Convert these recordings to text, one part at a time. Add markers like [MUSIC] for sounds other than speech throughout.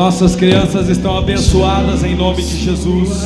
As nossas crianças estão abençoadas em nome de Jesus.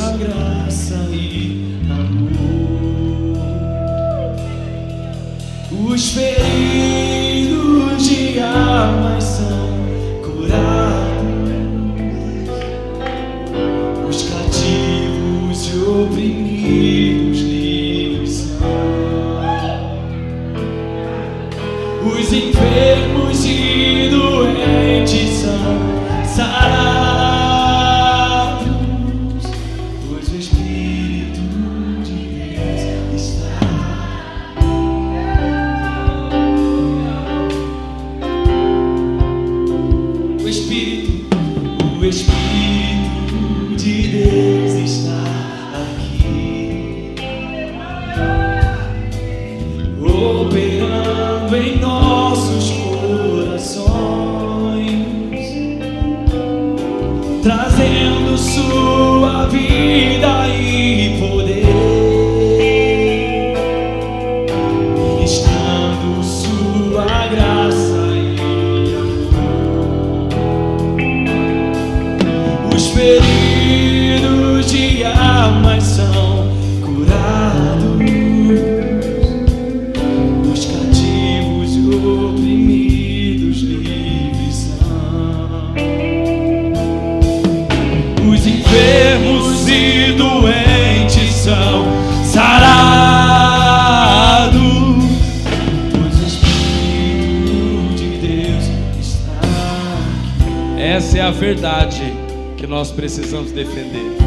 Nós precisamos defender.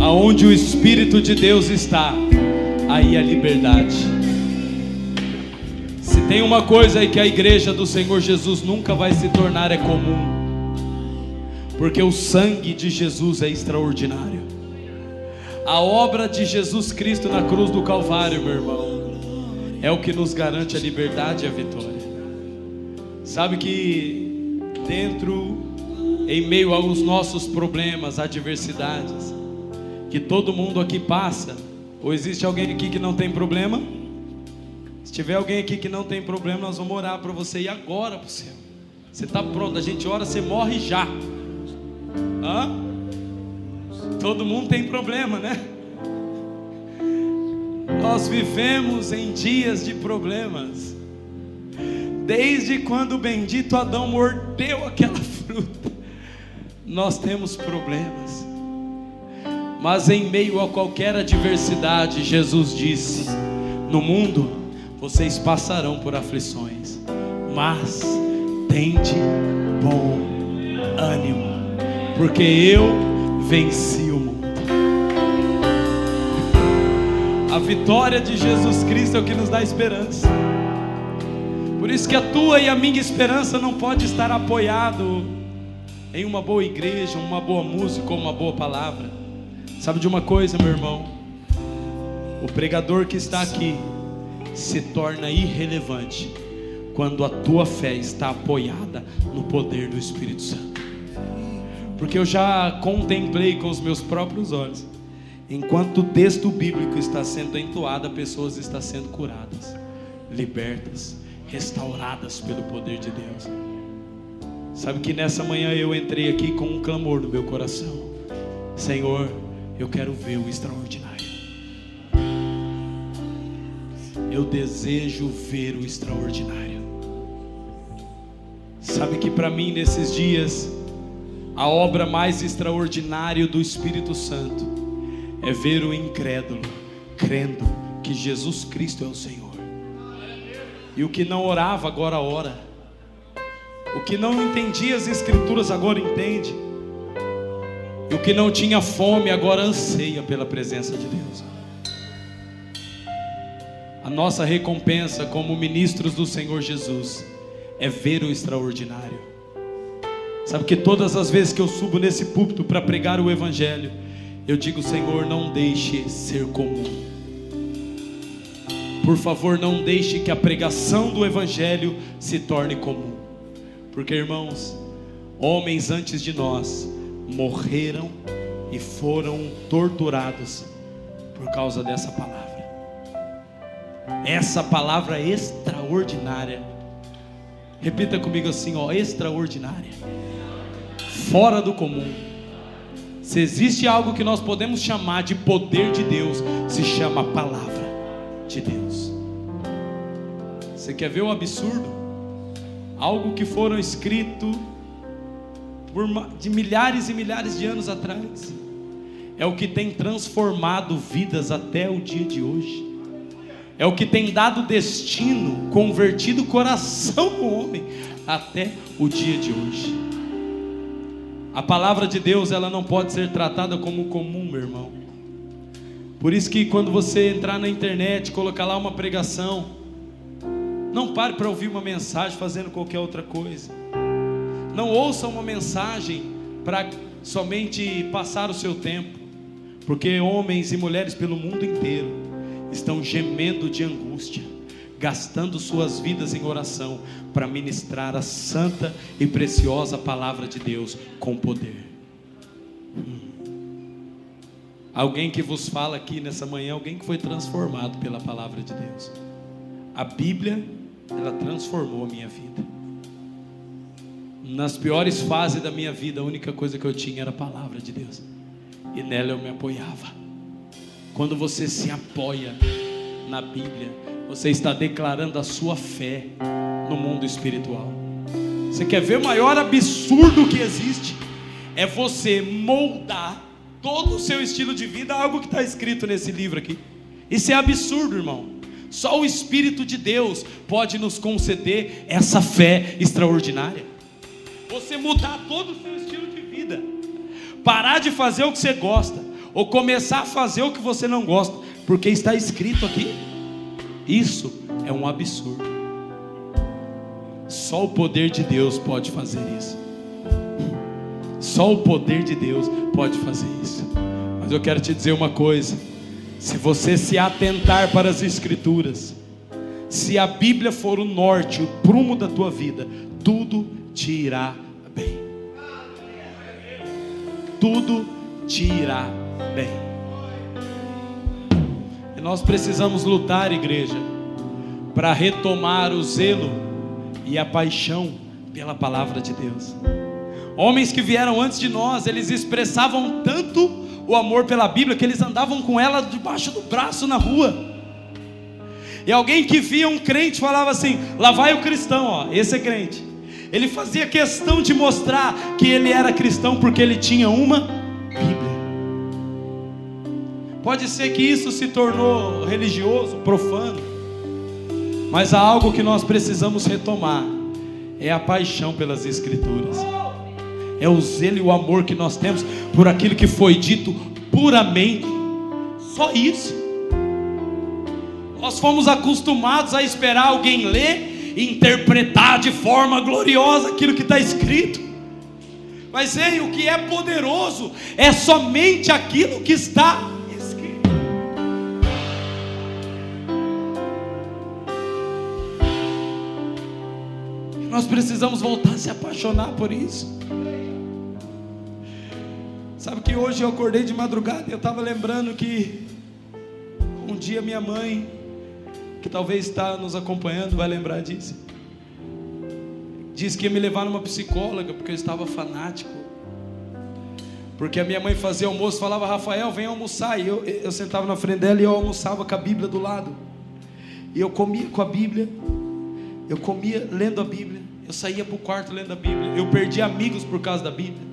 Aonde o Espírito de Deus está, aí a liberdade. Se tem uma coisa aí que a igreja do Senhor Jesus nunca vai se tornar é comum. Porque o sangue de Jesus é extraordinário. A obra de Jesus Cristo na cruz do Calvário, meu irmão, é o que nos garante a liberdade e a vitória. Sabe que dentro, em meio aos nossos problemas, adversidades, que todo mundo aqui passa, ou existe alguém aqui que não tem problema? Se tiver alguém aqui que não tem problema, nós vamos orar para você ir agora para o céu. Você está pronto, a gente ora, você morre já. Hã? Todo mundo tem problema, né? Nós vivemos em dias de problemas. Desde quando o bendito Adão mordeu aquela [LAUGHS] fruta, nós temos problemas. Mas em meio a qualquer adversidade, Jesus disse: No mundo vocês passarão por aflições, mas tende bom ânimo, porque eu venci o mundo. A vitória de Jesus Cristo é o que nos dá esperança. Por isso que a tua e a minha esperança não pode estar apoiado em uma boa igreja, uma boa música ou uma boa palavra. Sabe de uma coisa, meu irmão? O pregador que está aqui se torna irrelevante quando a tua fé está apoiada no poder do Espírito Santo. Porque eu já contemplei com os meus próprios olhos. Enquanto o texto bíblico está sendo entoado, pessoas estão sendo curadas, libertas, restauradas pelo poder de Deus. Sabe que nessa manhã eu entrei aqui com um clamor no meu coração: Senhor, eu quero ver o extraordinário. Eu desejo ver o extraordinário. Sabe que para mim nesses dias a obra mais extraordinária do Espírito Santo é ver o incrédulo crendo que Jesus Cristo é o Senhor. E o que não orava agora ora. O que não entendia as escrituras agora entende. E o que não tinha fome agora anseia pela presença de Deus. A nossa recompensa como ministros do Senhor Jesus é ver o extraordinário. Sabe que todas as vezes que eu subo nesse púlpito para pregar o Evangelho, eu digo, Senhor, não deixe ser comum. Por favor, não deixe que a pregação do Evangelho se torne comum. Porque, irmãos, homens antes de nós morreram e foram torturados por causa dessa palavra. Essa palavra extraordinária. Repita comigo assim, ó, extraordinária. fora do comum. Se existe algo que nós podemos chamar de poder de Deus, se chama palavra de Deus. Você quer ver o absurdo? Algo que foram escrito por de milhares e milhares de anos atrás. É o que tem transformado vidas até o dia de hoje. É o que tem dado destino, convertido o coração do homem até o dia de hoje. A palavra de Deus, ela não pode ser tratada como comum, meu irmão. Por isso que quando você entrar na internet, colocar lá uma pregação, não pare para ouvir uma mensagem fazendo qualquer outra coisa. Não ouça uma mensagem para somente passar o seu tempo, porque homens e mulheres pelo mundo inteiro estão gemendo de angústia gastando suas vidas em oração para ministrar a santa e preciosa palavra de Deus com poder. Hum. Alguém que vos fala aqui nessa manhã, alguém que foi transformado pela palavra de Deus. A Bíblia, ela transformou a minha vida. Nas piores fases da minha vida, a única coisa que eu tinha era a palavra de Deus. E nela eu me apoiava. Quando você se apoia na Bíblia, você está declarando a sua fé no mundo espiritual. Você quer ver o maior absurdo que existe? É você moldar todo o seu estilo de vida a algo que está escrito nesse livro aqui. Isso é absurdo, irmão. Só o Espírito de Deus pode nos conceder essa fé extraordinária. Você mudar todo o seu estilo de vida, parar de fazer o que você gosta, ou começar a fazer o que você não gosta, porque está escrito aqui. Isso é um absurdo. Só o poder de Deus pode fazer isso. Só o poder de Deus pode fazer isso. Mas eu quero te dizer uma coisa: se você se atentar para as Escrituras, se a Bíblia for o norte, o prumo da tua vida, tudo te irá bem. Tudo te irá bem. E nós precisamos lutar, igreja, para retomar o zelo e a paixão pela palavra de Deus. Homens que vieram antes de nós, eles expressavam tanto o amor pela Bíblia que eles andavam com ela debaixo do braço na rua. E alguém que via um crente falava assim: lá vai o cristão, ó, esse é crente. Ele fazia questão de mostrar que ele era cristão porque ele tinha uma Bíblia. Pode ser que isso se tornou religioso, profano, mas há algo que nós precisamos retomar: é a paixão pelas Escrituras, é o zelo e o amor que nós temos por aquilo que foi dito puramente, só isso. Nós fomos acostumados a esperar alguém ler e interpretar de forma gloriosa aquilo que está escrito. Mas ei, o que é poderoso é somente aquilo que está Nós precisamos voltar a se apaixonar por isso. Sabe que hoje eu acordei de madrugada e eu estava lembrando que um dia minha mãe, que talvez está nos acompanhando, vai lembrar disso. Disse que ia me levar numa psicóloga porque eu estava fanático. Porque a minha mãe fazia almoço, falava, Rafael, vem almoçar. E eu, eu sentava na frente dela e eu almoçava com a Bíblia do lado. E eu comia com a Bíblia eu comia lendo a Bíblia. Eu saía para o quarto lendo a Bíblia. Eu perdi amigos por causa da Bíblia.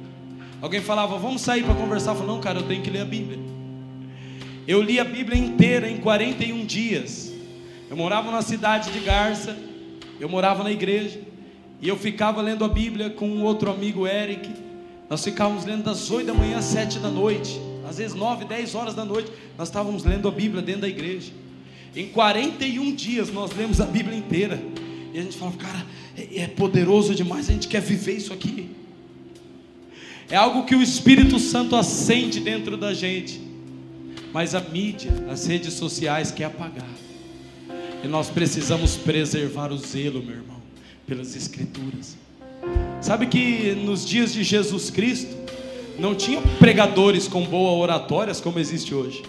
Alguém falava, vamos sair para conversar. Eu falava, não, cara, eu tenho que ler a Bíblia. Eu li a Bíblia inteira em 41 dias. Eu morava na cidade de Garça. Eu morava na igreja. E eu ficava lendo a Bíblia com um outro amigo, Eric. Nós ficávamos lendo das 8 da manhã às 7 da noite. Às vezes 9, 10 horas da noite. Nós estávamos lendo a Bíblia dentro da igreja. Em 41 dias nós lemos a Bíblia inteira. E a gente fala, cara, é, é poderoso demais, a gente quer viver isso aqui. É algo que o Espírito Santo acende dentro da gente. Mas a mídia, as redes sociais quer apagar. E nós precisamos preservar o zelo, meu irmão, pelas Escrituras. Sabe que nos dias de Jesus Cristo não tinha pregadores com boas oratórias como existe hoje.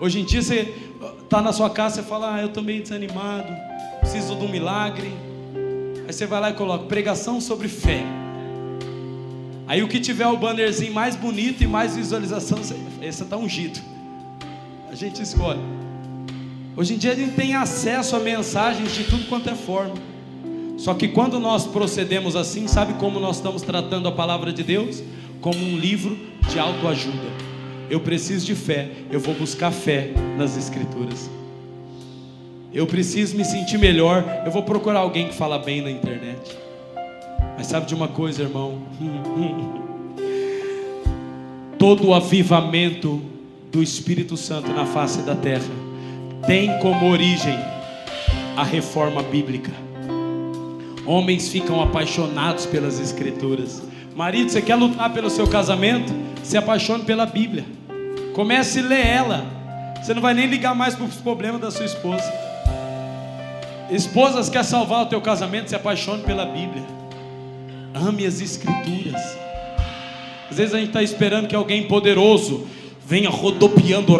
Hoje em dia você está na sua casa e fala, ah, eu estou meio desanimado, preciso de um milagre. Aí você vai lá e coloca pregação sobre fé. Aí o que tiver o bannerzinho mais bonito e mais visualização, esse está ungido. A gente escolhe. Hoje em dia a gente tem acesso a mensagens de tudo quanto é forma. Só que quando nós procedemos assim, sabe como nós estamos tratando a palavra de Deus? Como um livro de autoajuda. Eu preciso de fé, eu vou buscar fé nas Escrituras. Eu preciso me sentir melhor, eu vou procurar alguém que fala bem na internet. Mas sabe de uma coisa, irmão? Todo o avivamento do Espírito Santo na face da terra tem como origem a reforma bíblica. Homens ficam apaixonados pelas Escrituras. Marido, você quer lutar pelo seu casamento? Se apaixone pela Bíblia. Comece a ler ela. Você não vai nem ligar mais para os problemas da sua esposa. Esposas quer salvar o teu casamento? Se apaixone pela Bíblia. Ame as Escrituras. Às vezes a gente está esperando que alguém poderoso venha rodopiando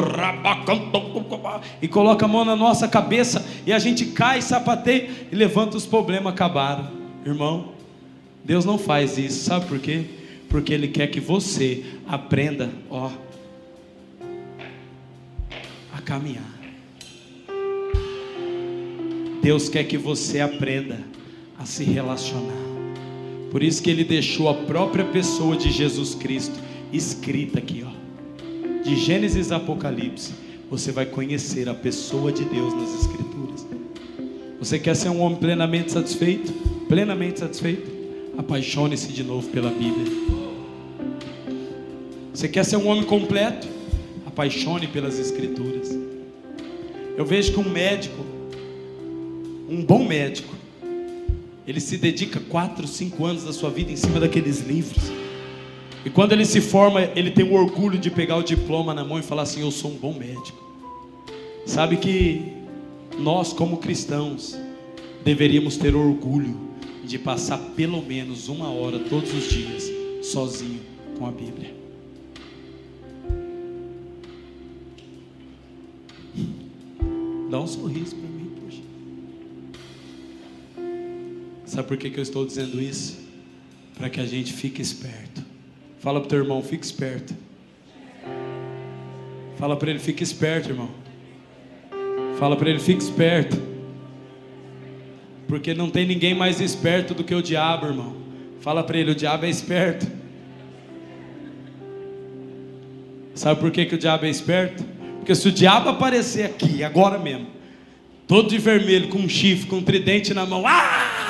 e coloca a mão na nossa cabeça e a gente cai, sapateia e levanta os problemas acabaram. Irmão, Deus não faz isso, sabe por quê? Porque Ele quer que você aprenda, ó, a caminhar. Deus quer que você aprenda a se relacionar. Por isso que ele deixou a própria pessoa de Jesus Cristo escrita aqui, ó. De Gênesis a Apocalipse, você vai conhecer a pessoa de Deus nas escrituras. Você quer ser um homem plenamente satisfeito? Plenamente satisfeito? Apaixone-se de novo pela Bíblia. Você quer ser um homem completo? Apaixone pelas escrituras. Eu vejo que um médico, um bom médico, ele se dedica quatro, cinco anos da sua vida em cima daqueles livros. E quando ele se forma, ele tem o orgulho de pegar o diploma na mão e falar assim: Eu sou um bom médico. Sabe que nós, como cristãos, deveríamos ter orgulho de passar pelo menos uma hora todos os dias sozinho com a Bíblia. Dá um sorriso para mim. Sabe por que, que eu estou dizendo isso? Para que a gente fique esperto. Fala para teu irmão, fique esperto. Fala para ele, fique esperto, irmão. Fala para ele, fique esperto. Porque não tem ninguém mais esperto do que o diabo, irmão. Fala para ele, o diabo é esperto. Sabe por que, que o diabo é esperto? Porque se o diabo aparecer aqui, agora mesmo, todo de vermelho, com um chifre, com um tridente na mão, ah!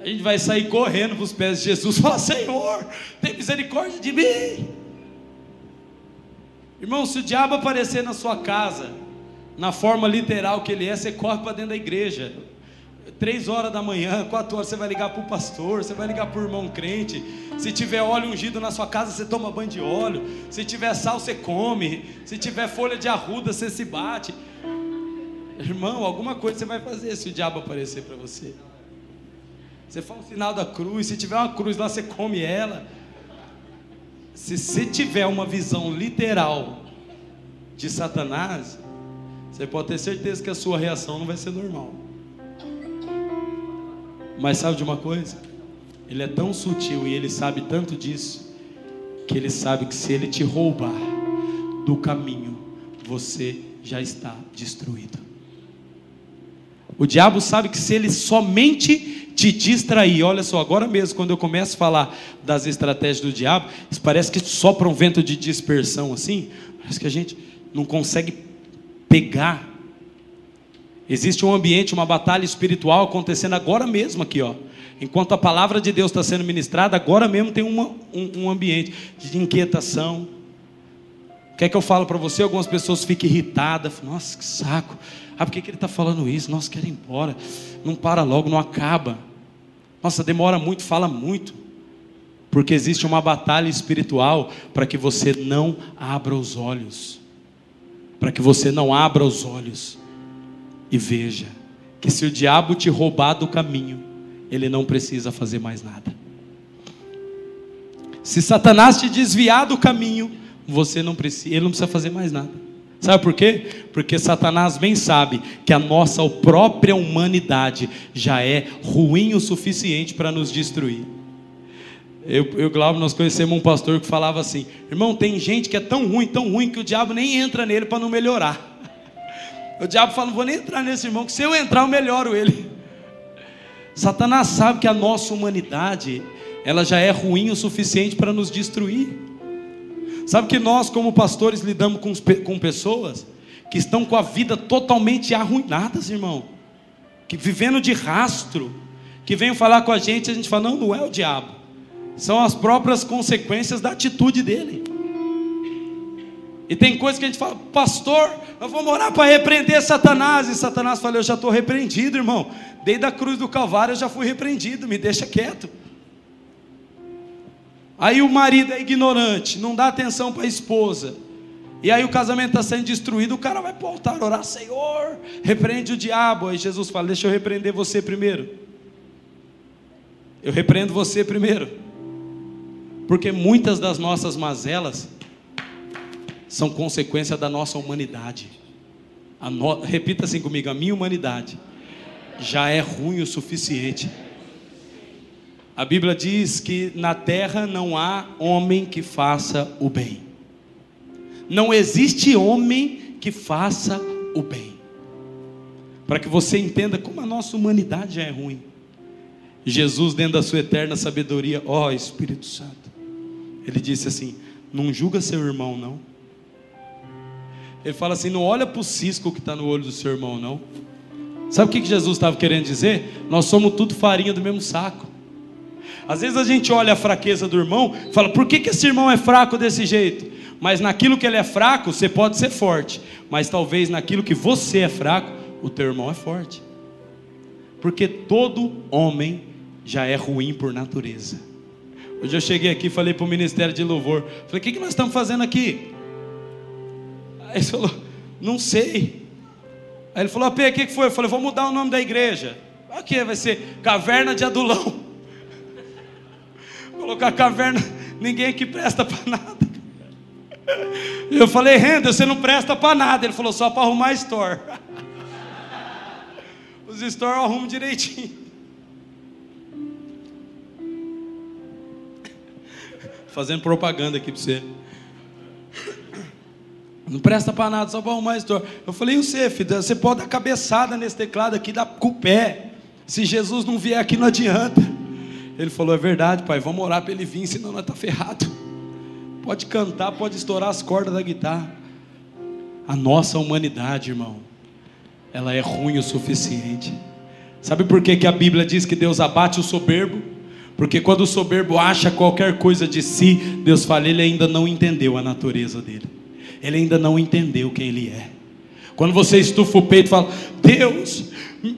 A gente vai sair correndo para os pés de Jesus [LAUGHS] falar: Senhor, tem misericórdia de mim. Irmão, se o diabo aparecer na sua casa, na forma literal que ele é, você corre para dentro da igreja. Três horas da manhã, quatro horas, você vai ligar para o pastor, você vai ligar para o irmão crente. Se tiver óleo ungido na sua casa, você toma banho de óleo. Se tiver sal, você come. Se tiver folha de arruda, você se bate. Irmão, alguma coisa você vai fazer se o diabo aparecer para você. Você faz o sinal da cruz. Se tiver uma cruz lá, você come ela. Se você tiver uma visão literal de Satanás, você pode ter certeza que a sua reação não vai ser normal. Mas sabe de uma coisa? Ele é tão sutil e ele sabe tanto disso, que ele sabe que se ele te roubar do caminho, você já está destruído. O diabo sabe que se ele somente te distrair. Olha só, agora mesmo, quando eu começo a falar das estratégias do diabo, parece que sopra um vento de dispersão assim, parece que a gente não consegue pegar. Existe um ambiente, uma batalha espiritual acontecendo agora mesmo aqui, ó. Enquanto a palavra de Deus está sendo ministrada, agora mesmo tem uma, um, um ambiente de inquietação. Quer é que eu falo para você? Algumas pessoas ficam irritadas. Nossa, que saco. Ah, por que, que ele está falando isso? Nossa, quero ir embora. Não para logo, não acaba. Nossa, demora muito, fala muito. Porque existe uma batalha espiritual para que você não abra os olhos. Para que você não abra os olhos e veja que se o diabo te roubar do caminho, ele não precisa fazer mais nada. Se Satanás te desviar do caminho, você não precisa, ele não precisa fazer mais nada. Sabe por quê? Porque Satanás bem sabe que a nossa própria humanidade já é ruim o suficiente para nos destruir. Eu, eu Glauber, nós conhecemos um pastor que falava assim: irmão, tem gente que é tão ruim, tão ruim, que o diabo nem entra nele para não melhorar. [LAUGHS] O diabo fala: não vou nem entrar nesse irmão, que se eu entrar, eu melhoro ele. [LAUGHS] Satanás sabe que a nossa humanidade, ela já é ruim o suficiente para nos destruir. Sabe que nós, como pastores, lidamos com, com pessoas que estão com a vida totalmente arruinadas, irmão, que vivendo de rastro, que vêm falar com a gente, a gente fala: não, não é o diabo, são as próprias consequências da atitude dele. E tem coisas que a gente fala, pastor, eu vou morar para repreender Satanás. E Satanás fala, eu já estou repreendido, irmão. Desde a cruz do Calvário eu já fui repreendido, me deixa quieto. Aí o marido é ignorante, não dá atenção para a esposa. E aí o casamento está sendo destruído, o cara vai para o altar orar, Senhor, repreende o diabo. Aí Jesus fala, deixa eu repreender você primeiro. Eu repreendo você primeiro. Porque muitas das nossas mazelas são consequência da nossa humanidade. No... Repita assim comigo: a minha humanidade já é ruim o suficiente. A Bíblia diz que na terra não há homem que faça o bem. Não existe homem que faça o bem. Para que você entenda como a nossa humanidade já é ruim. Jesus, dentro da sua eterna sabedoria, ó oh, Espírito Santo, ele disse assim: Não julga seu irmão, não. Ele fala assim: Não olha para o cisco que está no olho do seu irmão, não. Sabe o que Jesus estava querendo dizer? Nós somos tudo farinha do mesmo saco. Às vezes a gente olha a fraqueza do irmão, fala: Por que, que esse irmão é fraco desse jeito? Mas naquilo que ele é fraco, você pode ser forte. Mas talvez naquilo que você é fraco, o teu irmão é forte. Porque todo homem já é ruim por natureza. Hoje eu cheguei aqui e falei para o Ministério de Louvor: Falei, o que, que nós estamos fazendo aqui? Aí ele falou: Não sei. Aí ele falou: o que, que foi? Eu falei: Vou mudar o nome da igreja. Aqui vai ser Caverna de Adulão. Colocar caverna, ninguém aqui presta para nada. Eu falei: Renda, você não presta para nada. Ele falou: Só para arrumar store. Os store eu arrumo direitinho. fazendo propaganda aqui para você. Não presta para nada, só para arrumar história. Eu falei, e você, filho, você pode dar cabeçada nesse teclado aqui, dar com o pé. Se Jesus não vier aqui, não adianta. Ele falou, é verdade, pai, vamos orar para ele vir, senão nós está ferrado. Pode cantar, pode estourar as cordas da guitarra. A nossa humanidade, irmão, ela é ruim o suficiente. Sabe por que, que a Bíblia diz que Deus abate o soberbo? Porque quando o soberbo acha qualquer coisa de si, Deus fala, ele ainda não entendeu a natureza dele. Ele ainda não entendeu quem ele é. Quando você estufa o peito e fala, Deus,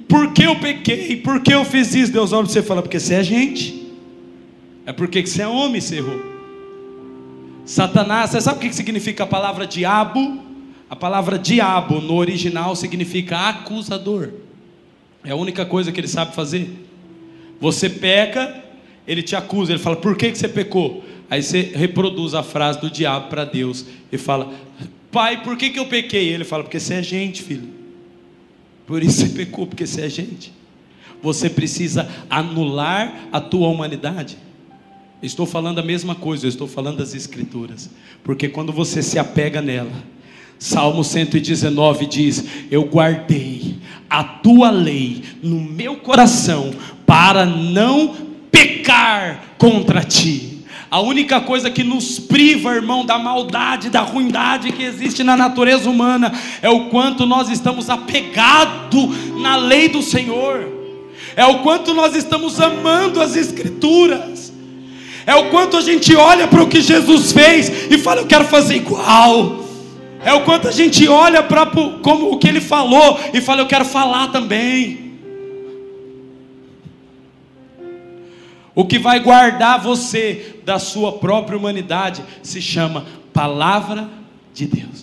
por que eu pequei? Por que eu fiz isso? Deus olha para você e fala, porque você é gente. É porque você é homem, você errou. Satanás, você sabe o que significa a palavra diabo? A palavra diabo no original significa acusador. É a única coisa que ele sabe fazer. Você peca, ele te acusa, ele fala: por que, que você pecou? Aí você reproduz a frase do diabo para Deus e fala: Pai, por que, que eu pequei? Ele fala: Porque você é gente, filho. Por isso você [LAUGHS] pecou, porque você é gente. Você precisa anular a tua humanidade. Estou falando a mesma coisa, eu estou falando das Escrituras. Porque quando você se apega nela, Salmo 119 diz: Eu guardei a tua lei no meu coração para não pecar contra ti. A única coisa que nos priva, irmão, da maldade, da ruindade que existe na natureza humana é o quanto nós estamos apegados na lei do Senhor, é o quanto nós estamos amando as Escrituras, é o quanto a gente olha para o que Jesus fez e fala, eu quero fazer igual. É o quanto a gente olha para como o que ele falou e fala, eu quero falar também. O que vai guardar você da sua própria humanidade se chama Palavra de Deus.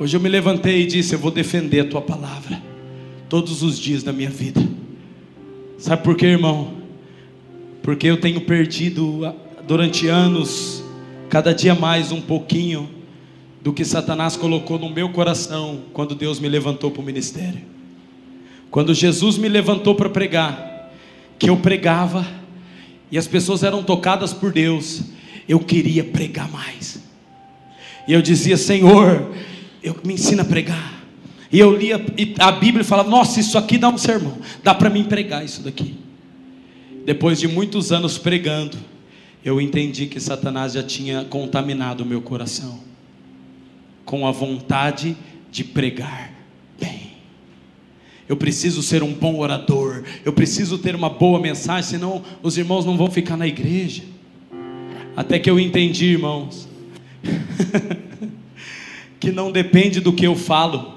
Hoje eu me levantei e disse: Eu vou defender a tua palavra todos os dias da minha vida. Sabe por quê, irmão? Porque eu tenho perdido durante anos, cada dia mais um pouquinho do que Satanás colocou no meu coração quando Deus me levantou para o ministério. Quando Jesus me levantou para pregar, que eu pregava e as pessoas eram tocadas por Deus, eu queria pregar mais. E eu dizia, Senhor, eu me ensina a pregar. E eu lia a Bíblia e falava, nossa, isso aqui dá um sermão, dá para mim pregar isso daqui. Depois de muitos anos pregando, eu entendi que Satanás já tinha contaminado o meu coração com a vontade de pregar. Eu preciso ser um bom orador, eu preciso ter uma boa mensagem, senão os irmãos não vão ficar na igreja. Até que eu entendi, irmãos, [LAUGHS] que não depende do que eu falo,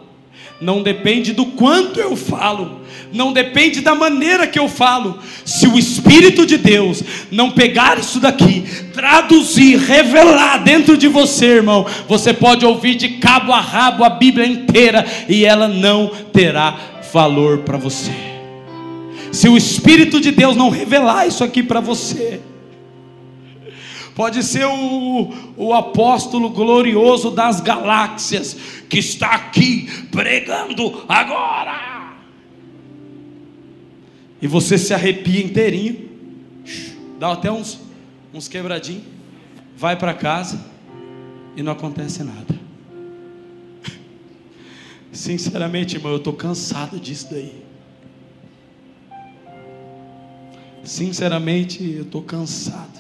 não depende do quanto eu falo, não depende da maneira que eu falo. Se o Espírito de Deus não pegar isso daqui, traduzir, revelar dentro de você, irmão, você pode ouvir de cabo a rabo a Bíblia inteira e ela não terá valor para você. Se o Espírito de Deus não revelar isso aqui para você, pode ser o, o apóstolo glorioso das galáxias, que está aqui pregando agora. E você se arrepia inteirinho, dá até uns, uns quebradinhos, vai para casa e não acontece nada. Sinceramente, irmão, eu estou cansado disso daí. Sinceramente, eu estou cansado.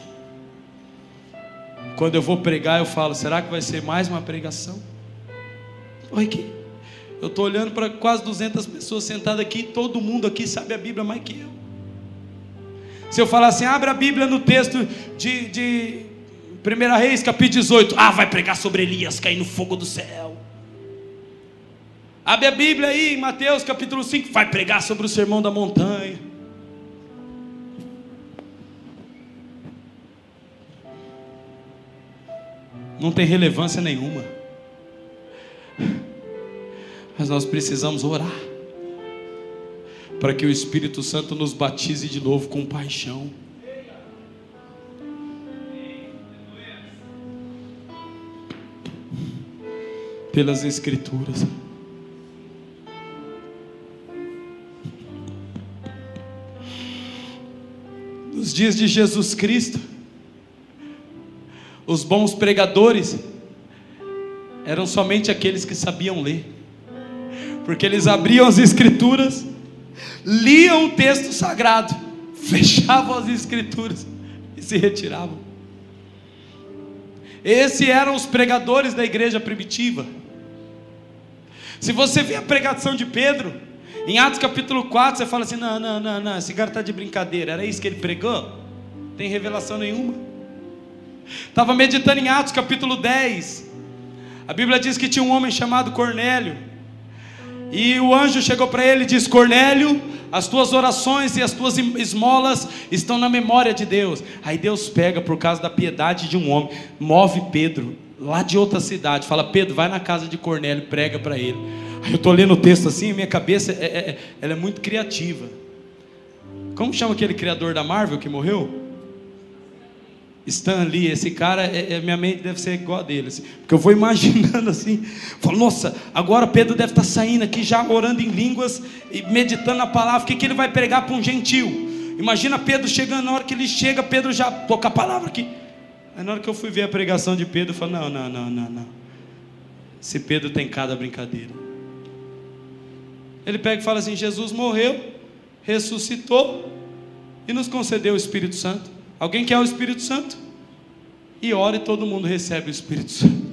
Quando eu vou pregar, eu falo: será que vai ser mais uma pregação? Olha aqui. Eu estou olhando para quase 200 pessoas sentadas aqui, todo mundo aqui sabe a Bíblia mais que eu. Se eu falar assim, abre a Bíblia no texto de, de 1 Reis, capítulo 18. Ah, vai pregar sobre Elias cair no fogo do céu. Abre a Bíblia aí, em Mateus capítulo 5. Vai pregar sobre o sermão da montanha. Não tem relevância nenhuma. Mas nós precisamos orar para que o Espírito Santo nos batize de novo com paixão. Pelas Escrituras. Nos dias de Jesus Cristo, os bons pregadores eram somente aqueles que sabiam ler porque eles abriam as escrituras, liam o texto sagrado, fechavam as escrituras e se retiravam. Esses eram os pregadores da igreja primitiva. Se você vê a pregação de Pedro, em Atos capítulo 4, você fala assim: não, não, não, não, esse cara está de brincadeira, era isso que ele pregou? Tem revelação nenhuma. Estava meditando em Atos capítulo 10. A Bíblia diz que tinha um homem chamado Cornélio. E o anjo chegou para ele e disse: Cornélio, as tuas orações e as tuas esmolas estão na memória de Deus. Aí Deus pega, por causa da piedade de um homem, move Pedro lá de outra cidade, fala: Pedro, vai na casa de Cornélio, prega para ele. Eu estou lendo o texto assim, minha cabeça é, é, ela é muito criativa. Como chama aquele criador da Marvel que morreu? Stan Lee, esse cara, é, é, minha mente deve ser igual a dele, assim, porque eu vou [LAUGHS] imaginando assim, falo, nossa, agora Pedro deve estar saindo aqui já orando em línguas e meditando a palavra, o que, que ele vai pregar para um gentil? Imagina Pedro chegando, na hora que ele chega, Pedro já toca a palavra aqui. Aí na hora que eu fui ver a pregação de Pedro, eu falei, não, não, não, não, não. Esse Pedro tem cada brincadeira. Ele pega e fala assim: Jesus morreu, ressuscitou e nos concedeu o Espírito Santo. Alguém quer o Espírito Santo? E ora e todo mundo recebe o Espírito Santo.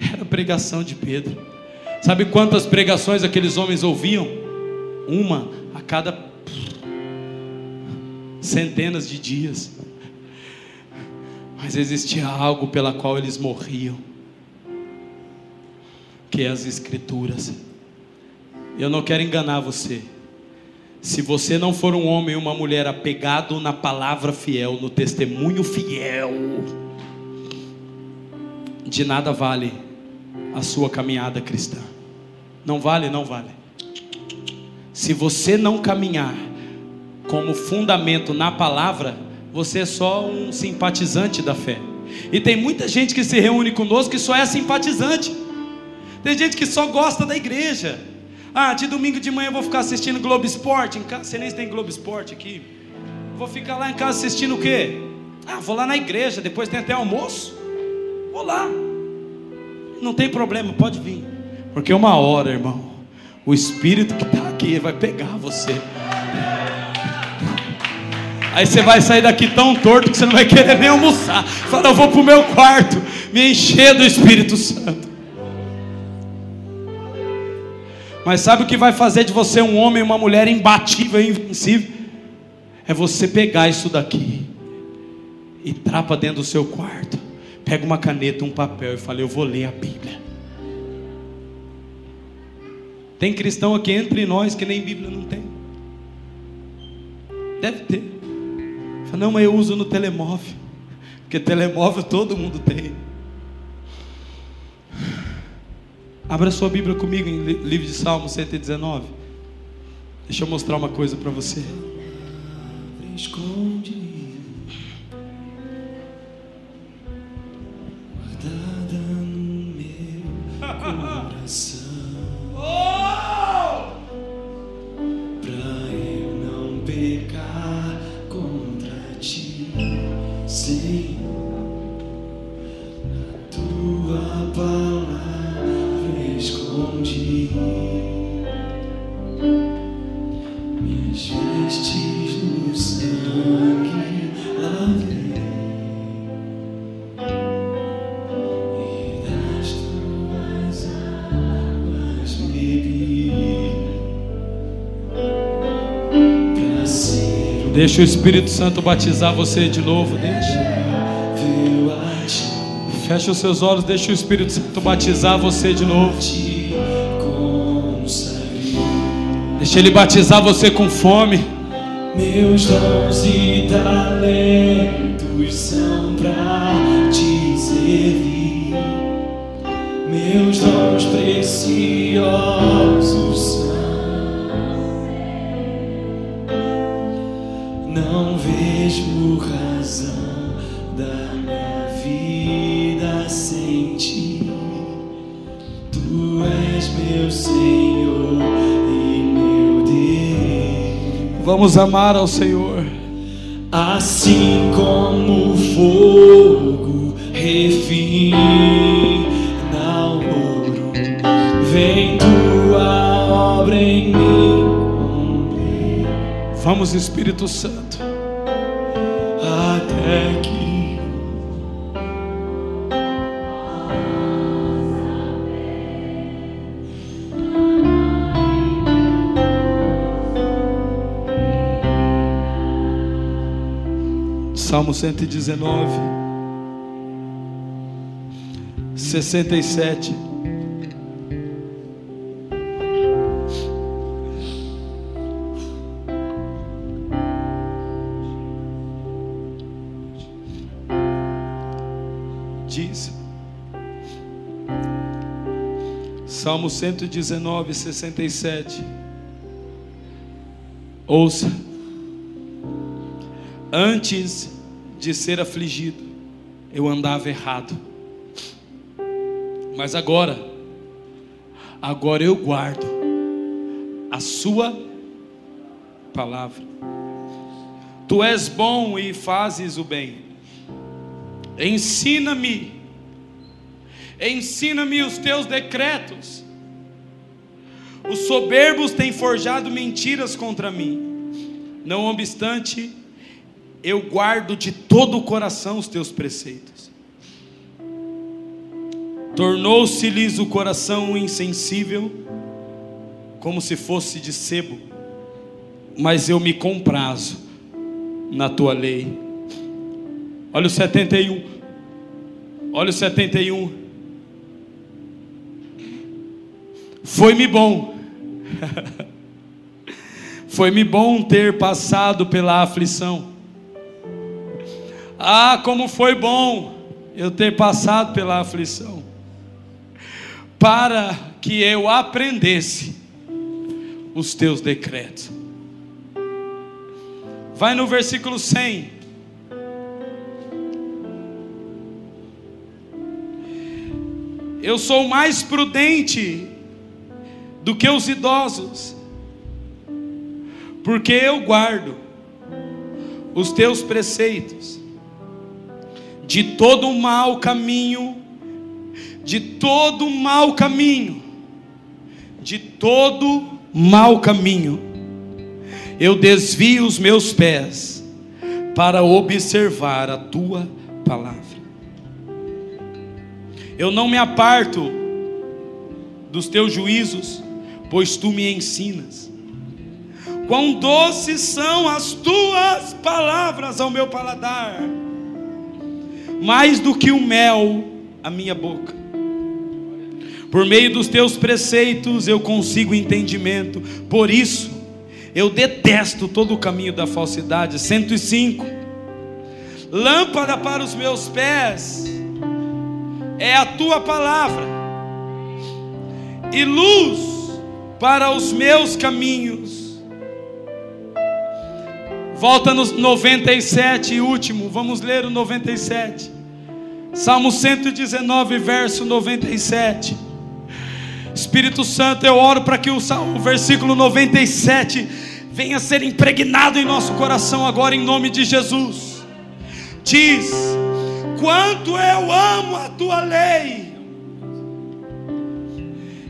[LAUGHS] Era a pregação de Pedro. Sabe quantas pregações aqueles homens ouviam? Uma a cada [LAUGHS] centenas de dias. Mas existia algo pela qual eles morriam, que é as Escrituras. Eu não quero enganar você. Se você não for um homem ou uma mulher apegado na palavra fiel, no testemunho fiel, de nada vale a sua caminhada cristã. Não vale, não vale. Se você não caminhar como fundamento na palavra, você é só um simpatizante da fé. E tem muita gente que se reúne conosco que só é simpatizante. Tem gente que só gosta da igreja. Ah, de domingo de manhã eu vou ficar assistindo Globo Esporte. Em casa, você nem tem Globo Esporte aqui. Vou ficar lá em casa assistindo o quê? Ah, vou lá na igreja, depois tem até almoço. Vou lá. Não tem problema, pode vir. Porque uma hora, irmão, o Espírito que está aqui vai pegar você. Aí você vai sair daqui tão torto que você não vai querer nem almoçar. Fala, eu vou para o meu quarto, me encher do Espírito Santo. Mas sabe o que vai fazer de você um homem e uma mulher imbatível e invencível? É você pegar isso daqui e trapa dentro do seu quarto. Pega uma caneta, um papel e fala: Eu vou ler a Bíblia. Tem cristão aqui entre nós que nem Bíblia não tem. Deve ter. Fala, não, mas eu uso no telemóvel. Porque telemóvel todo mundo tem. Abra sua Bíblia comigo em livro de Salmo 119. Deixa eu mostrar uma coisa para você. Esconde guardada no meu coração. Pra eu não pecar contra ti, Senhor. A tua palavra Deixa o Espírito Santo batizar você de novo. Deixa. Fecha os seus olhos. Deixa o Espírito Santo batizar você de novo. Deixa ele batizar você com fome. Meus dons e talentos Vamos amar ao Senhor. Assim como o fogo refina o ouro, vem tua obra em mim Vamos, Espírito Santo. Salmo 119, 67. Diz. Salmo 119, 67. Ouça. Antes de ser afligido, eu andava errado. Mas agora, agora eu guardo a sua palavra. Tu és bom e fazes o bem. Ensina-me, ensina-me os teus decretos. Os soberbos têm forjado mentiras contra mim. Não obstante, eu guardo de todo o coração os teus preceitos. Tornou-se-lhes o coração insensível, como se fosse de sebo, mas eu me comprazo na tua lei. Olha o 71. Olha o 71. Foi-me bom. [LAUGHS] Foi-me bom ter passado pela aflição. Ah, como foi bom eu ter passado pela aflição, para que eu aprendesse os teus decretos. Vai no versículo 100. Eu sou mais prudente do que os idosos, porque eu guardo os teus preceitos, de todo o mau caminho, de todo o mau caminho, de todo mau caminho, eu desvio os meus pés para observar a tua palavra. Eu não me aparto dos teus juízos, pois tu me ensinas. Quão doces são as tuas palavras ao meu paladar, mais do que o mel a minha boca. Por meio dos teus preceitos eu consigo entendimento, por isso eu detesto todo o caminho da falsidade. 105. Lâmpada para os meus pés é a tua palavra, e luz para os meus caminhos. Volta no 97, último, vamos ler o 97. Salmo 119, verso 97. Espírito Santo, eu oro para que o, o versículo 97 venha ser impregnado em nosso coração agora, em nome de Jesus. Diz: Quanto eu amo a tua lei,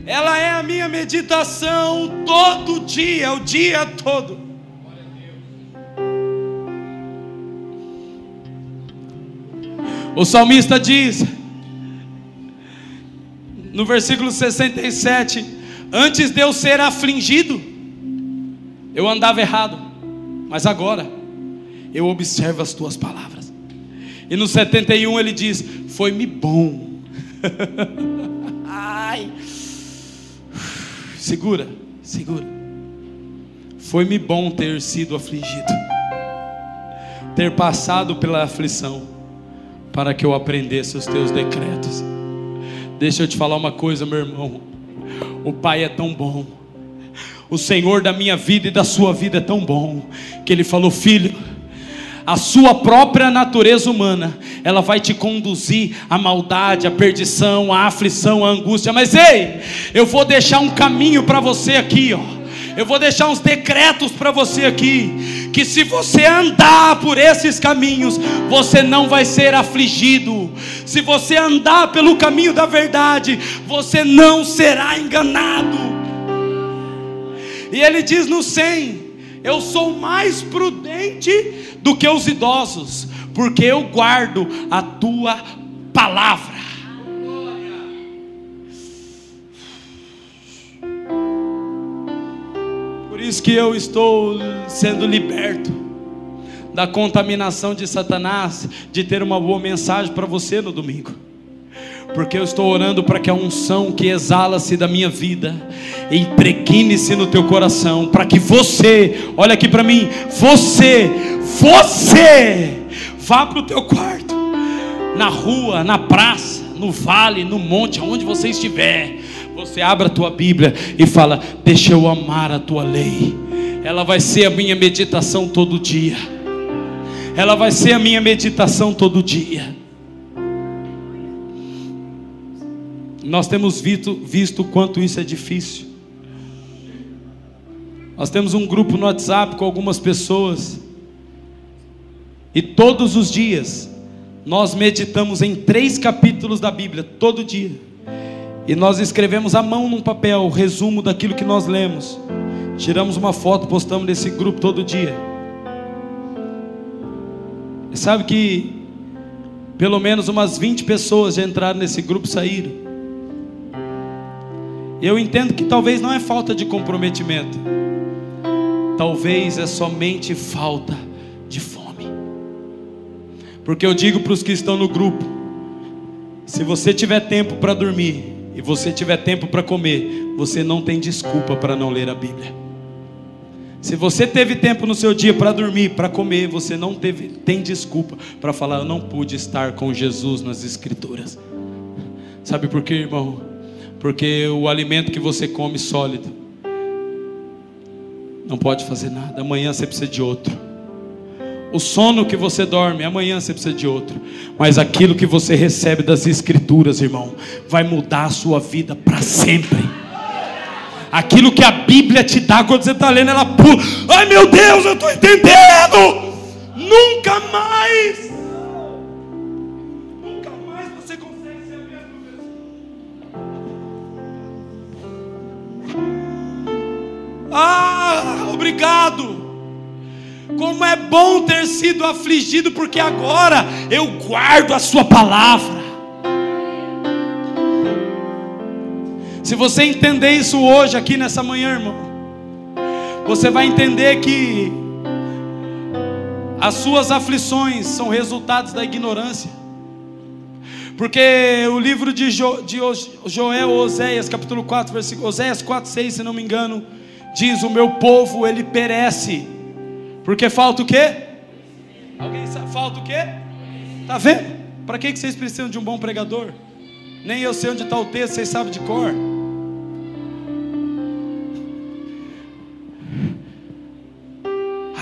ela é a minha meditação todo dia, o dia todo. O salmista diz: no versículo 67, antes de eu ser afligido, eu andava errado, mas agora eu observo as tuas palavras. E no 71 ele diz: Foi-me bom. [LAUGHS] Ai, segura, segura. Foi-me bom ter sido afligido, ter passado pela aflição, para que eu aprendesse os teus decretos. Deixa eu te falar uma coisa, meu irmão. O Pai é tão bom. O Senhor da minha vida e da sua vida é tão bom que Ele falou, filho. A sua própria natureza humana, ela vai te conduzir à maldade, à perdição, à aflição, à angústia. Mas ei, eu vou deixar um caminho para você aqui, ó. Eu vou deixar uns decretos para você aqui, que se você andar por esses caminhos, você não vai ser afligido. Se você andar pelo caminho da verdade, você não será enganado. E ele diz no 100: Eu sou mais prudente do que os idosos, porque eu guardo a tua palavra. Por isso que eu estou sendo liberto da contaminação de Satanás, de ter uma boa mensagem para você no domingo. Porque eu estou orando para que a unção que exala-se da minha vida impregne-se no teu coração, para que você, olha aqui para mim, você, você vá para o teu quarto, na rua, na praça, no vale, no monte, aonde você estiver, você abre a tua Bíblia e fala: Deixa eu amar a tua lei. Ela vai ser a minha meditação todo dia. Ela vai ser a minha meditação todo dia. Nós temos visto, visto quanto isso é difícil. Nós temos um grupo no WhatsApp com algumas pessoas. E todos os dias nós meditamos em três capítulos da Bíblia, todo dia. E nós escrevemos à mão num papel o resumo daquilo que nós lemos. Tiramos uma foto, postamos nesse grupo todo dia. E sabe que pelo menos umas 20 pessoas já entraram nesse grupo e saíram. Eu entendo que talvez não é falta de comprometimento. Talvez é somente falta de fome. Porque eu digo para os que estão no grupo: se você tiver tempo para dormir, e você tiver tempo para comer, você não tem desculpa para não ler a Bíblia. Se você teve tempo no seu dia para dormir, para comer, você não teve, tem desculpa para falar, eu não pude estar com Jesus nas Escrituras. Sabe por quê, irmão? Porque o alimento que você come sólido não pode fazer nada. Amanhã você precisa de outro. O sono que você dorme, amanhã você precisa de outro. Mas aquilo que você recebe das Escrituras, irmão, vai mudar a sua vida para sempre. Aquilo que a Bíblia te dá quando você está lendo, ela pula. Ai meu Deus, eu estou entendendo. Nunca mais. Nunca mais você consegue ser a mesma pessoa. Ah, obrigado. Como é bom ter sido afligido, porque agora eu guardo a Sua palavra. Se você entender isso hoje, aqui nessa manhã, irmão, você vai entender que as suas aflições são resultados da ignorância. Porque o livro de, jo, de Joel, Oséias, capítulo 4, versículo, Oséias 4, 6, se não me engano, diz: O meu povo ele perece porque falta o quê? Alguém sabe? Falta o quê? Tá vendo? Para que vocês precisam de um bom pregador? Nem eu sei onde está o texto, vocês sabem de cor.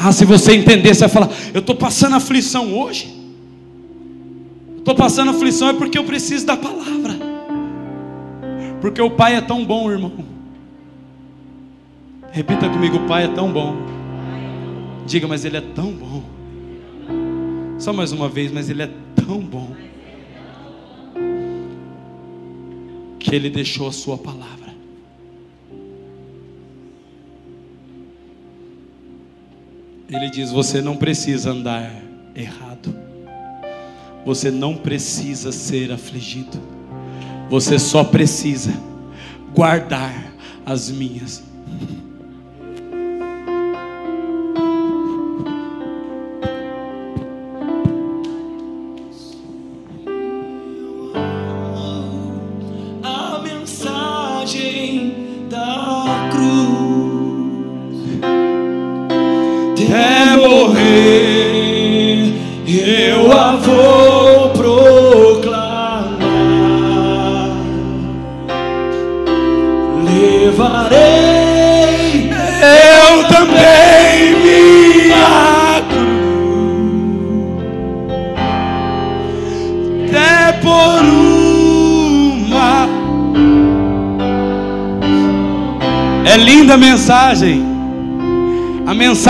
Ah, se você entender, você vai falar: Eu estou passando aflição hoje. Estou passando aflição é porque eu preciso da palavra. Porque o Pai é tão bom, irmão. Repita comigo: O Pai é tão bom Diga, mas Ele é tão bom. Só mais uma vez, mas Ele é tão bom. Que Ele deixou a Sua palavra. Ele diz: Você não precisa andar errado. Você não precisa ser afligido. Você só precisa guardar as minhas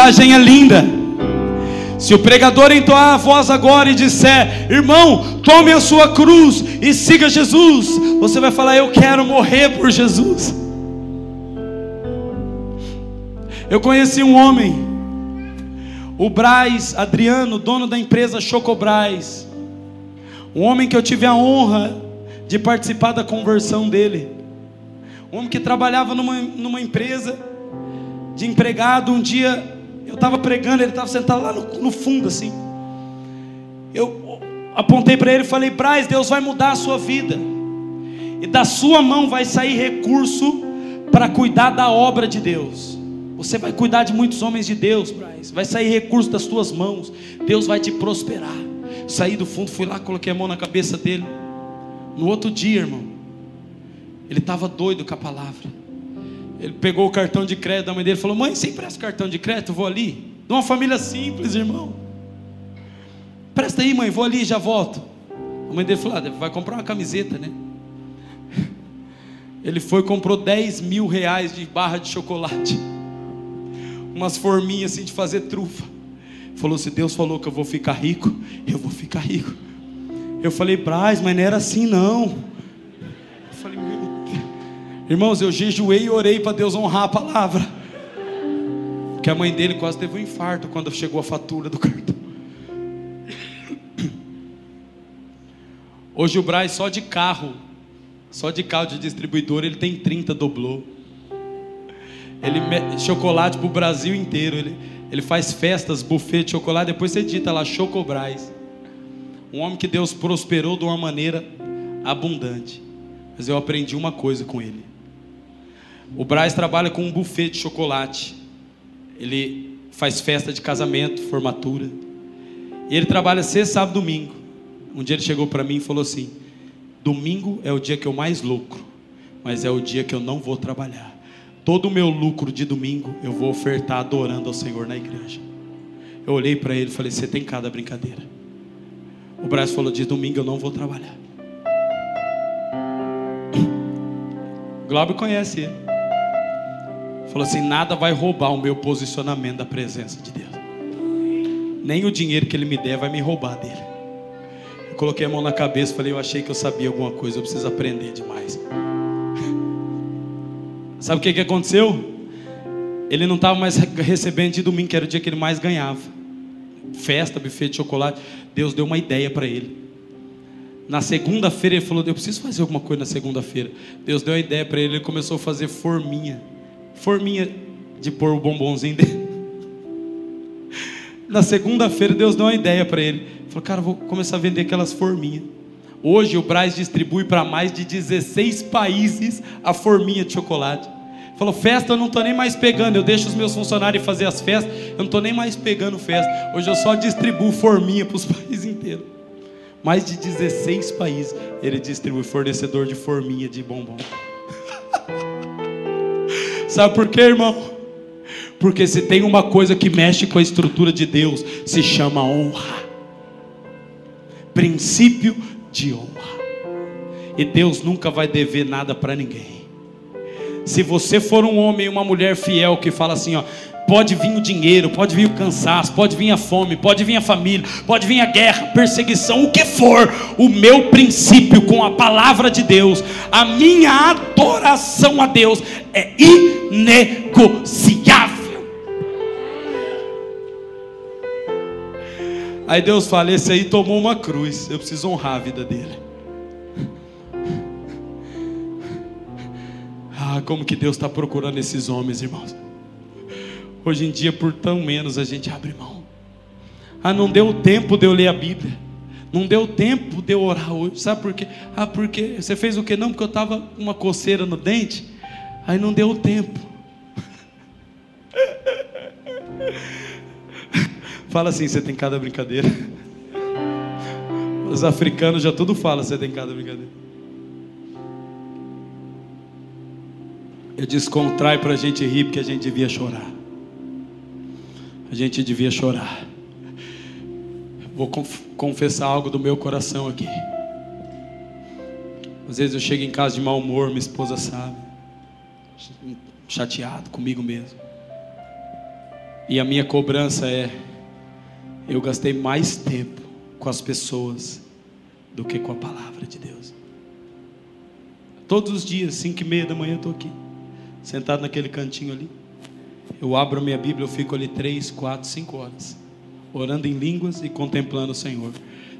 mensagem é linda. Se o pregador entoar a voz agora e disser: Irmão, tome a sua cruz e siga Jesus, você vai falar: Eu quero morrer por Jesus. Eu conheci um homem, o Braz Adriano, dono da empresa Chocobraz. Um homem que eu tive a honra de participar da conversão dele. Um homem que trabalhava numa, numa empresa de empregado. Um dia estava pregando, ele estava sentado lá no, no, fundo assim. Eu apontei para ele e falei: Braz, Deus vai mudar a sua vida, e da sua mão vai sair recurso para cuidar da obra de Deus. Você vai cuidar de muitos homens de Deus, Braz. Vai sair recurso das tuas mãos. Deus vai te prosperar. Saí do fundo, fui lá, coloquei a mão na cabeça dele. No outro dia, irmão, ele estava doido com a palavra. Ele pegou o cartão de crédito da mãe dele e falou: Mãe, você empresta o cartão de crédito? Vou ali. De uma família simples, irmão. Presta aí, mãe, vou ali e já volto. A mãe dele falou: ah, Vai comprar uma camiseta, né? Ele foi e comprou 10 mil reais de barra de chocolate. Umas forminhas assim de fazer trufa. Falou: Se Deus falou que eu vou ficar rico, eu vou ficar rico. Eu falei: Braz, mas não era assim não. Irmãos, eu jejuei e orei para Deus honrar a palavra. Porque a mãe dele quase teve um infarto quando chegou a fatura do cartão. Hoje o Braz só de carro, só de carro de distribuidor, ele tem 30 doblou. Ele chocolate para o Brasil inteiro. Ele, ele faz festas, buffet de chocolate. Depois você dita lá, Chocobraz. Um homem que Deus prosperou de uma maneira abundante. Mas eu aprendi uma coisa com ele. O Braz trabalha com um buffet de chocolate. Ele faz festa de casamento, formatura. E ele trabalha sexta, sábado, domingo. Um dia ele chegou para mim e falou assim: Domingo é o dia que eu mais lucro, mas é o dia que eu não vou trabalhar. Todo o meu lucro de domingo eu vou ofertar adorando ao Senhor na igreja. Eu olhei para ele e falei: Você tem cada brincadeira. O Braz falou: De domingo eu não vou trabalhar. [COUGHS] Glauber conhece ele. Falou assim: nada vai roubar o meu posicionamento da presença de Deus. Nem o dinheiro que ele me der vai me roubar dele. Eu coloquei a mão na cabeça, falei: eu achei que eu sabia alguma coisa, eu preciso aprender demais. [LAUGHS] Sabe o que, que aconteceu? Ele não estava mais recebendo de domingo, que era o dia que ele mais ganhava. Festa, buffet de chocolate. Deus deu uma ideia para ele. Na segunda-feira ele falou: Eu preciso fazer alguma coisa na segunda-feira. Deus deu a ideia para ele, ele começou a fazer forminha. Forminha de pôr o bombonzinho dele. Na segunda-feira Deus deu uma ideia para ele. Falou: Cara, vou começar a vender aquelas forminhas. Hoje o Braz distribui para mais de 16 países a forminha de chocolate. Falou, festa eu não estou nem mais pegando, eu deixo os meus funcionários fazer as festas, eu não estou nem mais pegando festa. Hoje eu só distribuo forminha para os [LAUGHS] países inteiros. Mais de 16 países ele distribui fornecedor de forminha de bombom. Sabe por quê, irmão? Porque se tem uma coisa que mexe com a estrutura de Deus, se chama honra. Princípio de honra. E Deus nunca vai dever nada para ninguém. Se você for um homem e uma mulher fiel que fala assim, ó, pode vir o dinheiro, pode vir o cansaço, pode vir a fome, pode vir a família, pode vir a guerra, perseguição, o que for, o meu princípio com a palavra de Deus, a minha adoração a Deus é inegociável. Aí Deus fala: esse aí tomou uma cruz, eu preciso honrar a vida dele. [LAUGHS] Ah, como que Deus está procurando esses homens, irmãos. Hoje em dia, por tão menos, a gente abre mão. Ah, não deu tempo de eu ler a Bíblia. Não deu tempo de eu orar hoje. Sabe por quê? Ah, porque você fez o que não? Porque eu estava com uma coceira no dente. Aí não deu tempo. [LAUGHS] Fala assim, você tem cada brincadeira. Os africanos já tudo falam, você tem cada brincadeira. Eu descontrai para a gente rir porque a gente devia chorar. A gente devia chorar. Vou confessar algo do meu coração aqui. Às vezes eu chego em casa de mau humor, minha esposa sabe, chateado comigo mesmo. E a minha cobrança é: eu gastei mais tempo com as pessoas do que com a palavra de Deus. Todos os dias, cinco e meia da manhã, eu estou aqui sentado naquele cantinho ali. Eu abro minha Bíblia, eu fico ali três, quatro, cinco horas, orando em línguas e contemplando o Senhor.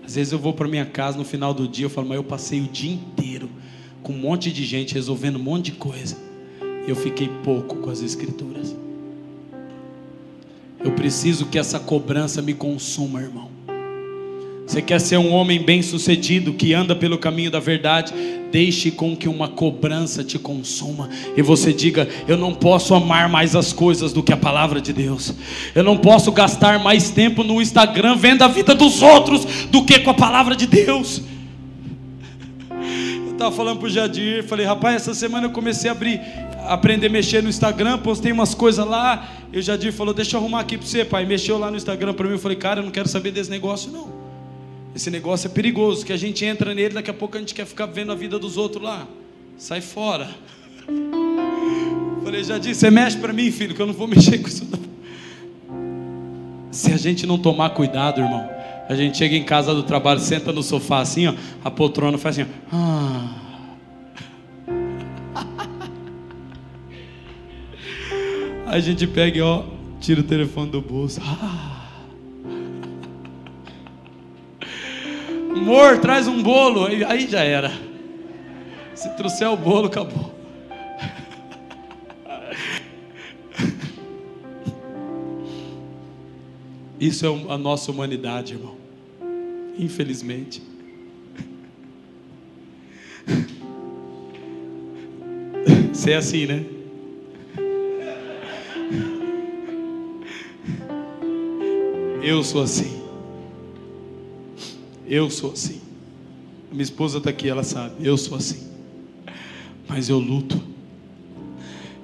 Às vezes eu vou para minha casa no final do dia, eu falo, mas eu passei o dia inteiro com um monte de gente resolvendo um monte de coisa. E eu fiquei pouco com as Escrituras. Eu preciso que essa cobrança me consuma, irmão. Você quer ser um homem bem-sucedido que anda pelo caminho da verdade? Deixe com que uma cobrança te consuma e você diga: Eu não posso amar mais as coisas do que a palavra de Deus. Eu não posso gastar mais tempo no Instagram vendo a vida dos outros do que com a palavra de Deus. Eu estava falando para o Jadir, falei: Rapaz, essa semana eu comecei a abrir, a aprender a mexer no Instagram, postei umas coisas lá. E o Jadir falou: Deixa eu arrumar aqui para você, pai. Mexeu lá no Instagram para mim. Eu falei: Cara, eu não quero saber desse negócio, não. Esse negócio é perigoso, que a gente entra nele, daqui a pouco a gente quer ficar vendo a vida dos outros lá. Sai fora. Falei, já disse, você mexe para mim, filho, que eu não vou [LAUGHS] mexer com isso não. Se a gente não tomar cuidado, irmão, a gente chega em casa do trabalho, senta no sofá assim, ó, a poltrona faz assim, ó. Ah. [LAUGHS] a gente pega e ó, tira o telefone do bolso. Ah. Amor, traz um bolo. Aí já era. Se trouxer o bolo, acabou. Isso é a nossa humanidade, irmão. Infelizmente. Você é assim, né? Eu sou assim. Eu sou assim. Minha esposa está aqui, ela sabe. Eu sou assim. Mas eu luto.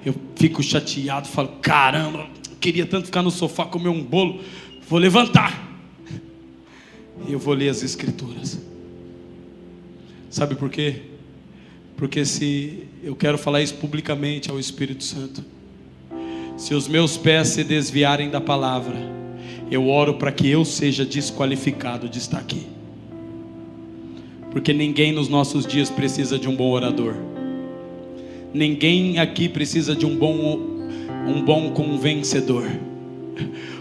Eu fico chateado, falo: caramba, queria tanto ficar no sofá comer um bolo. Vou levantar. E eu vou ler as Escrituras. Sabe por quê? Porque se eu quero falar isso publicamente ao Espírito Santo, Se os meus pés se desviarem da palavra, eu oro para que eu seja desqualificado de estar aqui. Porque ninguém nos nossos dias precisa de um bom orador. Ninguém aqui precisa de um bom um bom convencedor.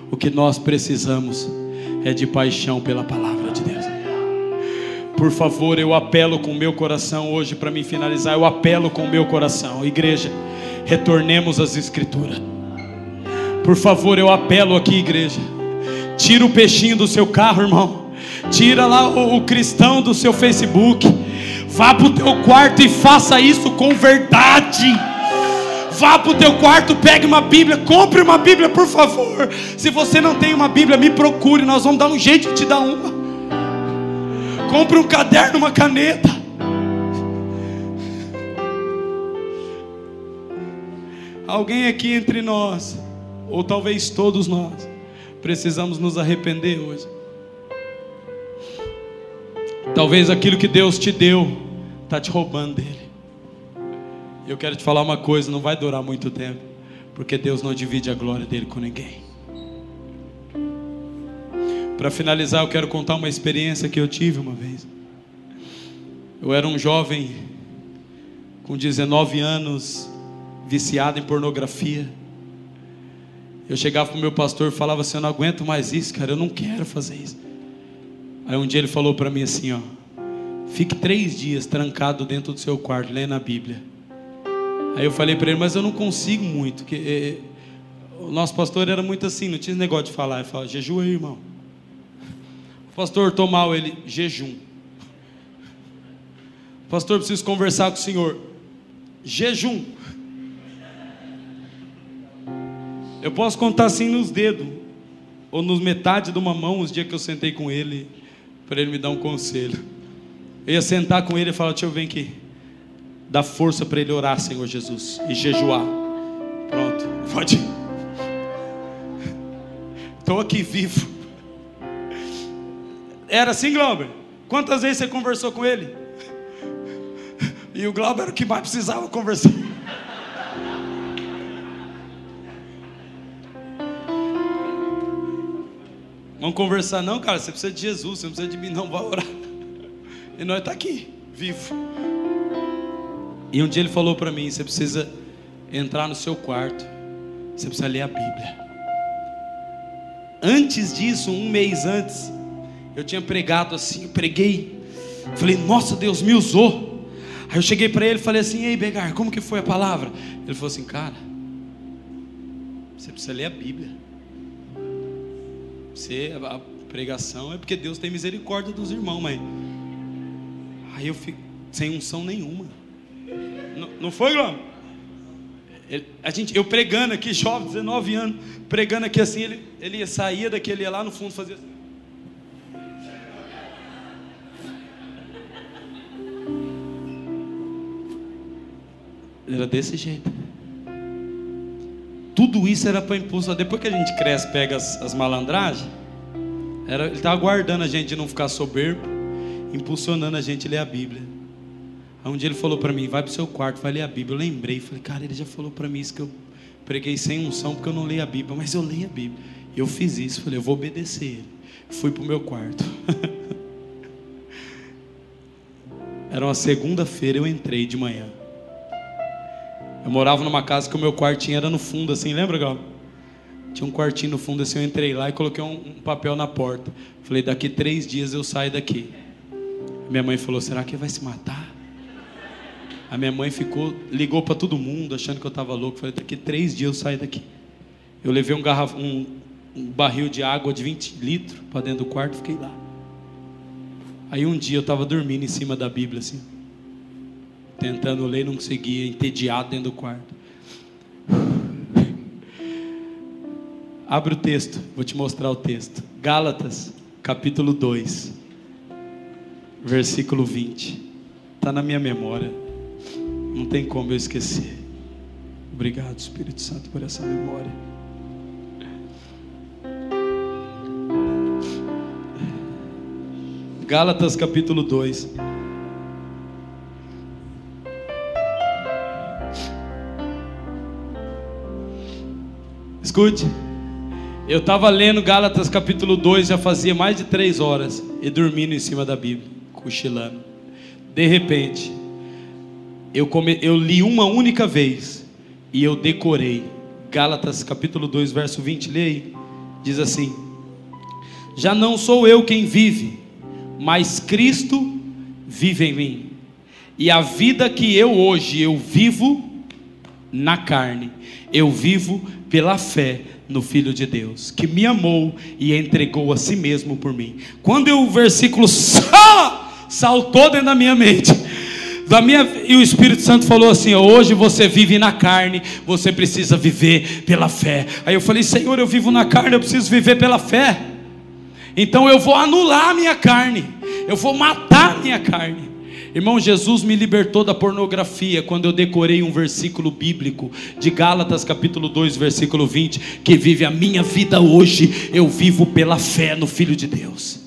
O que nós precisamos é de paixão pela palavra de Deus. Por favor, eu apelo com o meu coração hoje para me finalizar. Eu apelo com o meu coração, igreja, retornemos às escrituras. Por favor, eu apelo aqui, igreja. Tira o peixinho do seu carro, irmão. Tira lá o, o cristão do seu Facebook. Vá para o teu quarto e faça isso com verdade. Vá para o teu quarto, pegue uma Bíblia, compre uma Bíblia, por favor. Se você não tem uma Bíblia, me procure, nós vamos dar um jeito de te dar uma. Compre um caderno, uma caneta. Alguém aqui entre nós, ou talvez todos nós, precisamos nos arrepender hoje. Talvez aquilo que Deus te deu está te roubando dele. Eu quero te falar uma coisa, não vai durar muito tempo, porque Deus não divide a glória dele com ninguém. Para finalizar, eu quero contar uma experiência que eu tive uma vez. Eu era um jovem com 19 anos, viciado em pornografia. Eu chegava para o meu pastor e falava assim: Eu não aguento mais isso, cara, eu não quero fazer isso. Aí um dia ele falou para mim assim: Ó, fique três dias trancado dentro do seu quarto, lendo a Bíblia. Aí eu falei para ele: Mas eu não consigo muito, porque eh, o nosso pastor era muito assim, não tinha negócio de falar. Ele falava: Jejua aí, irmão. O pastor tô mal, ele: Jejum. Pastor, preciso conversar com o senhor. Jejum. Eu posso contar assim nos dedos, ou nos metade de uma mão, os dias que eu sentei com ele, para ele me dar um conselho. Eu ia sentar com ele e falar: eu ver aqui. Dá força para ele orar, Senhor Jesus, e jejuar. Pronto, pode. Estou aqui vivo. Era assim, Glauber? Quantas vezes você conversou com ele? E o Glauber era o que mais precisava conversar. Vamos conversar, não, cara. Você precisa de Jesus, você não precisa de mim, não. Vai orar. E nós está aqui, vivo. E um dia ele falou para mim: você precisa entrar no seu quarto, você precisa ler a Bíblia. Antes disso, um mês antes, eu tinha pregado assim, eu preguei. Falei, nossa, Deus me usou. Aí eu cheguei para ele e falei assim: Ei, Begar, como que foi a palavra? Ele falou assim: Cara, você precisa ler a Bíblia. Você, a pregação é porque Deus tem misericórdia dos irmãos, mas. Aí eu fico sem unção nenhuma. Não, não foi, Glória? a gente, eu pregando aqui, jovem, 19 anos, pregando aqui assim, ele, ele saía daqui, ele ia lá no fundo fazer assim. Era desse jeito. Tudo isso era para impulso. Depois que a gente cresce, pega as, as malandragens, era, ele estava guardando a gente de não ficar soberbo, impulsionando a gente a ler a Bíblia. Aí um dia ele falou para mim: vai para o seu quarto, vai ler a Bíblia. Eu lembrei, falei, cara, ele já falou para mim isso que eu preguei sem unção porque eu não leio a Bíblia, mas eu leio a Bíblia. Eu fiz isso, falei, eu vou obedecer ele. Fui para o meu quarto. [LAUGHS] Era uma segunda-feira, eu entrei de manhã. Eu morava numa casa que o meu quartinho era no fundo, assim, lembra, Gal? Tinha um quartinho no fundo, assim, eu entrei lá e coloquei um, um papel na porta. Falei, daqui três dias eu saio daqui. Minha mãe falou, será que vai se matar? A minha mãe ficou, ligou para todo mundo, achando que eu estava louco. Falei, daqui três dias eu saio daqui. Eu levei um, garraf... um, um barril de água de 20 litros para dentro do quarto, fiquei lá. Aí um dia eu estava dormindo em cima da Bíblia, assim tentando ler, não conseguia, entediado dentro do quarto. Abre o texto, vou te mostrar o texto. Gálatas, capítulo 2, versículo 20. Está na minha memória, não tem como eu esquecer. Obrigado, Espírito Santo, por essa memória. Gálatas capítulo 2. Escute. Eu estava lendo Gálatas capítulo 2 já fazia mais de três horas e dormindo em cima da Bíblia, cochilando. De repente, eu, come, eu li uma única vez e eu decorei. Gálatas capítulo 2, verso 20, leia aí. Diz assim: Já não sou eu quem vive, mas Cristo vive em mim. E a vida que eu hoje eu vivo na carne, eu vivo pela fé no Filho de Deus, que me amou e entregou a si mesmo por mim. Quando o versículo saltou dentro da minha mente, da minha, e o Espírito Santo falou assim: hoje você vive na carne, você precisa viver pela fé. Aí eu falei: Senhor, eu vivo na carne, eu preciso viver pela fé. Então eu vou anular a minha carne, eu vou matar a minha carne. Irmão, Jesus me libertou da pornografia quando eu decorei um versículo bíblico de Gálatas, capítulo 2, versículo 20, que vive a minha vida hoje, eu vivo pela fé no Filho de Deus.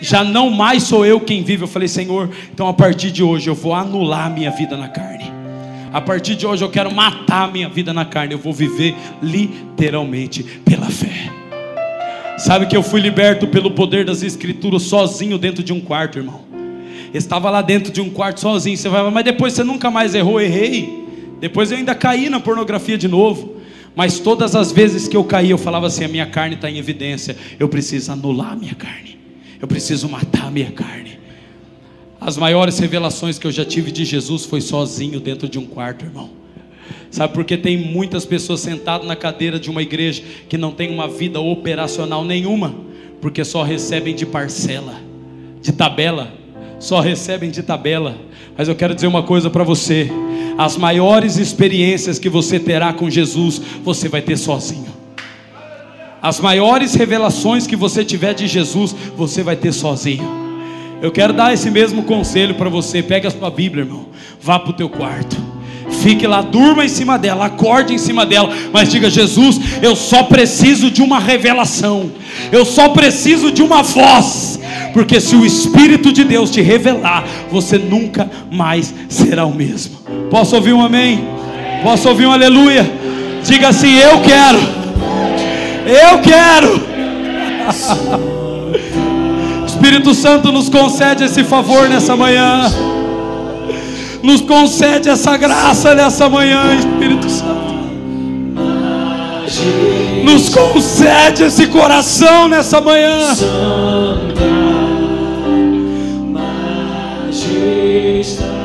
Já não mais sou eu quem vive. Eu falei, Senhor, então a partir de hoje eu vou anular a minha vida na carne. A partir de hoje eu quero matar a minha vida na carne. Eu vou viver literalmente pela fé. Sabe que eu fui liberto pelo poder das Escrituras sozinho dentro de um quarto, irmão estava lá dentro de um quarto sozinho. Você vai, mas depois você nunca mais errou, errei. Depois eu ainda caí na pornografia de novo. Mas todas as vezes que eu caí, eu falava assim: a minha carne está em evidência. Eu preciso anular a minha carne. Eu preciso matar a minha carne. As maiores revelações que eu já tive de Jesus foi sozinho dentro de um quarto, irmão. Sabe porque tem muitas pessoas sentadas na cadeira de uma igreja que não tem uma vida operacional nenhuma, porque só recebem de parcela, de tabela só recebem de tabela. Mas eu quero dizer uma coisa para você: as maiores experiências que você terá com Jesus, você vai ter sozinho. As maiores revelações que você tiver de Jesus, você vai ter sozinho. Eu quero dar esse mesmo conselho para você. Pega a sua Bíblia, irmão. Vá para o teu quarto. Fique lá, durma em cima dela, acorde em cima dela, mas diga: Jesus, eu só preciso de uma revelação, eu só preciso de uma voz, porque se o Espírito de Deus te revelar, você nunca mais será o mesmo. Posso ouvir um amém? Posso ouvir um aleluia? Diga assim: Eu quero, eu quero. [LAUGHS] Espírito Santo nos concede esse favor nessa manhã. Nos concede essa graça nessa manhã, Espírito Santo. Nos concede esse coração nessa manhã. Majestade.